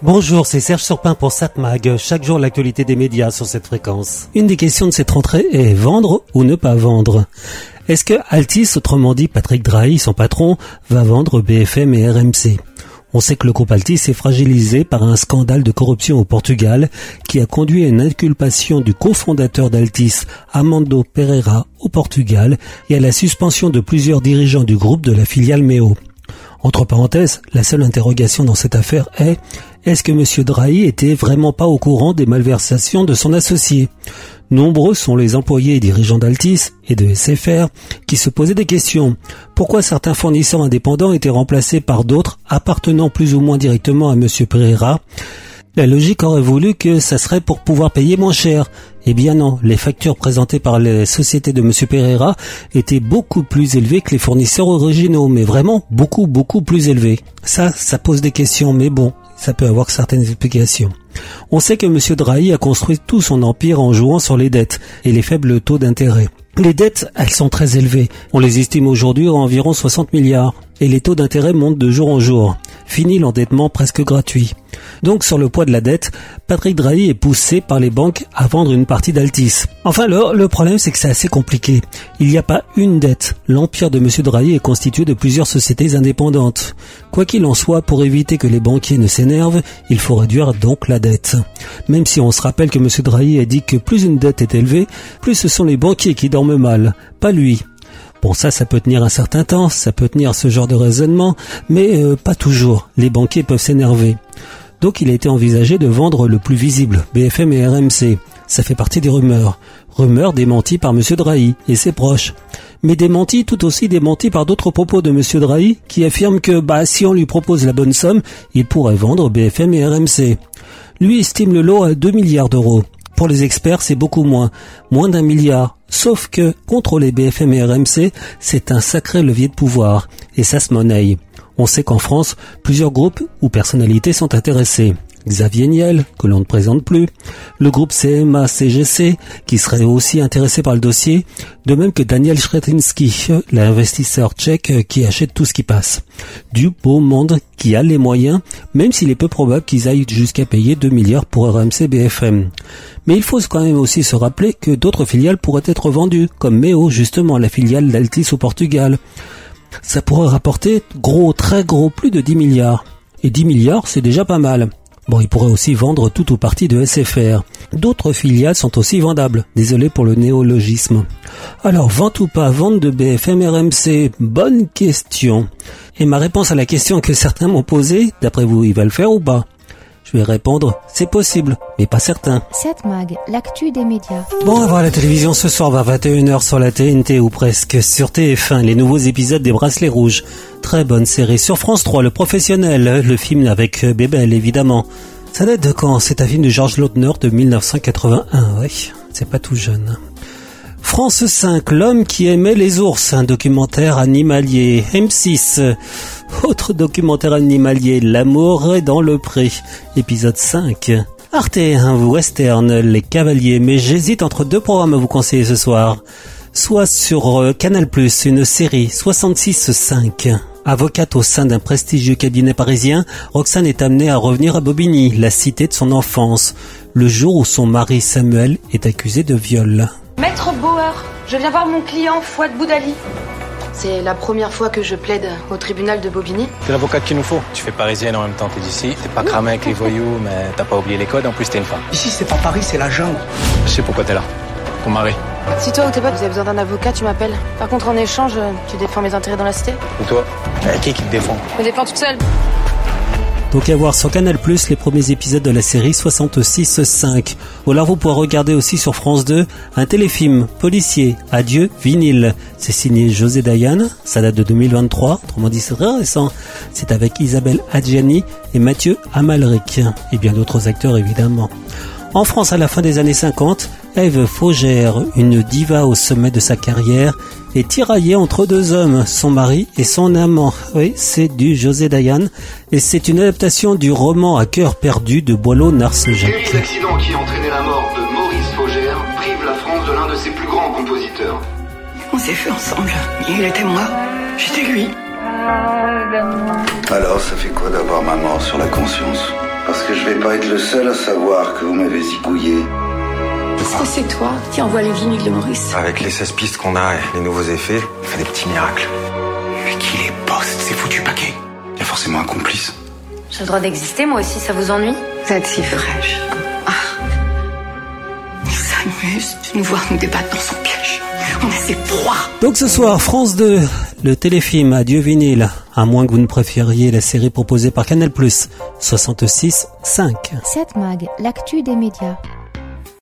Bonjour, c'est Serge Surpin pour Satmag. Chaque jour, l'actualité des médias sur cette fréquence. Une des questions de cette rentrée est vendre ou ne pas vendre? Est-ce que Altis, autrement dit Patrick Drahi, son patron, va vendre BFM et RMC on sait que le groupe Altis est fragilisé par un scandale de corruption au Portugal qui a conduit à une inculpation du cofondateur d'Altis, Amando Pereira, au Portugal et à la suspension de plusieurs dirigeants du groupe de la filiale Meo. Entre parenthèses, la seule interrogation dans cette affaire est est-ce que M. Drahi était vraiment pas au courant des malversations de son associé? Nombreux sont les employés et dirigeants d'Altis et de SFR qui se posaient des questions. Pourquoi certains fournisseurs indépendants étaient remplacés par d'autres appartenant plus ou moins directement à M. Pereira? La logique aurait voulu que ça serait pour pouvoir payer moins cher. Eh bien non, les factures présentées par les sociétés de M. Pereira étaient beaucoup plus élevées que les fournisseurs originaux, mais vraiment beaucoup beaucoup plus élevées. Ça, ça pose des questions, mais bon, ça peut avoir certaines explications. On sait que M. Drahi a construit tout son empire en jouant sur les dettes et les faibles taux d'intérêt. Les dettes, elles sont très élevées. On les estime aujourd'hui à environ 60 milliards. Et les taux d'intérêt montent de jour en jour. Fini l'endettement presque gratuit. Donc sur le poids de la dette, Patrick Drahi est poussé par les banques à vendre une partie d'Altis. Enfin le, le problème c'est que c'est assez compliqué. Il n'y a pas une dette. L'empire de M. Drahi est constitué de plusieurs sociétés indépendantes. Quoi qu'il en soit, pour éviter que les banquiers ne s'énervent, il faut réduire donc la dette. Même si on se rappelle que M. Drahi a dit que plus une dette est élevée, plus ce sont les banquiers qui dorment mal, pas lui. Bon ça, ça peut tenir un certain temps, ça peut tenir ce genre de raisonnement, mais euh, pas toujours. Les banquiers peuvent s'énerver. Donc il a été envisagé de vendre le plus visible, BFM et RMC. Ça fait partie des rumeurs. Rumeurs démenties par M. Drahi et ses proches. Mais démenties tout aussi démenties par d'autres propos de M. Drahi qui affirme que bah si on lui propose la bonne somme, il pourrait vendre BFM et RMC. Lui estime le lot à 2 milliards d'euros. Pour les experts, c'est beaucoup moins, moins d'un milliard. Sauf que contrôler BFM et RMC, c'est un sacré levier de pouvoir, et ça se monnaie. On sait qu'en France, plusieurs groupes ou personnalités sont intéressés. Xavier Niel, que l'on ne présente plus, le groupe CMA-CGC, qui serait aussi intéressé par le dossier, de même que Daniel Schretinsky, l'investisseur tchèque qui achète tout ce qui passe. Du beau monde qui a les moyens, même s'il est peu probable qu'ils aillent jusqu'à payer 2 milliards pour RMC BFM. Mais il faut quand même aussi se rappeler que d'autres filiales pourraient être vendues, comme Meo justement, la filiale d'Altis au Portugal. Ça pourrait rapporter gros, très gros, plus de 10 milliards. Et 10 milliards, c'est déjà pas mal. Bon, il pourrait aussi vendre tout ou partie de SFR. D'autres filiales sont aussi vendables. Désolé pour le néologisme. Alors, vente ou pas vente de BFM RMC Bonne question. Et ma réponse à la question que certains m'ont posée, d'après vous, il va le faire ou pas? Je vais répondre, c'est possible, mais pas certain. 7 Mag, l'actu des médias. Bon, on va voir la télévision ce soir vers 21h sur la TNT ou presque sur TF1, les nouveaux épisodes des Bracelets Rouges. Très bonne série. Sur France 3, Le Professionnel, le film avec Bébel évidemment. Ça date de quand C'est un film de Georges Lautner de 1981, oui. C'est pas tout jeune. France 5, L'homme qui aimait les ours, un documentaire animalier. M6, autre documentaire animalier, L'amour est dans le pré, épisode 5. Arte, un western, Les Cavaliers, mais j'hésite entre deux programmes à vous conseiller ce soir. Soit sur euh, Canal+, une série 66.5. Avocate au sein d'un prestigieux cabinet parisien, Roxane est amenée à revenir à Bobigny, la cité de son enfance, le jour où son mari Samuel est accusé de viol. Je viens voir mon client Fouad Boudali. C'est la première fois que je plaide au tribunal de Bobigny. C'est l'avocate qu'il nous faut. Tu fais parisienne en même temps, t'es d'ici. T'es pas cramé avec les voyous, mais t'as pas oublié les codes, en plus t'es une femme. Ici, c'est pas Paris, c'est la jungle. Je sais pourquoi t'es là. Ton mari. Si toi ou tes potes vous avez besoin d'un avocat, tu m'appelles. Par contre, en échange, tu défends mes intérêts dans la cité Et toi? Qui qui te défend? Je me défends toute seule. Donc à voir sur Canal+, les premiers épisodes de la série 66.5. Ou alors vous pourrez regarder aussi sur France 2 un téléfilm policier, Adieu vinyle. C'est signé José Dayan, ça date de 2023, autrement dit c'est très récent. C'est avec Isabelle Adjani et Mathieu Amalric, et bien d'autres acteurs évidemment. En France, à la fin des années 50, Eve Faugère, une diva au sommet de sa carrière, est tiraillée entre deux hommes, son mari et son amant. Oui, c'est du José Dayan, et c'est une adaptation du roman à cœur perdu de Boileau Narcejac. Les accidents qui ont entraîné la mort de Maurice Faugère privent la France de l'un de ses plus grands compositeurs. On s'est fait ensemble. Il était moi, j'étais lui. Alors, ça fait quoi d'avoir ma mort sur la conscience? Parce que je vais pas être le seul à savoir que vous m'avez zigouillé. Est-ce que c'est toi qui envoie les vinyles de Maurice Avec les 16 pistes qu'on a et les nouveaux effets, on fait des petits miracles. Mais qui les poste, ces foutus paquets Il y a forcément un complice. J'ai le droit d'exister, moi aussi, ça vous ennuie Vous êtes si fraîche. Ah. Il s'amuse de nous voir nous débattre dans son piège. On est ses proies. Donc ce soir, France 2, le téléfilm Adieu vinyle, à moins que vous ne préfériez la série proposée par Canal+, 66 5. 7 Mag, l'actu des médias.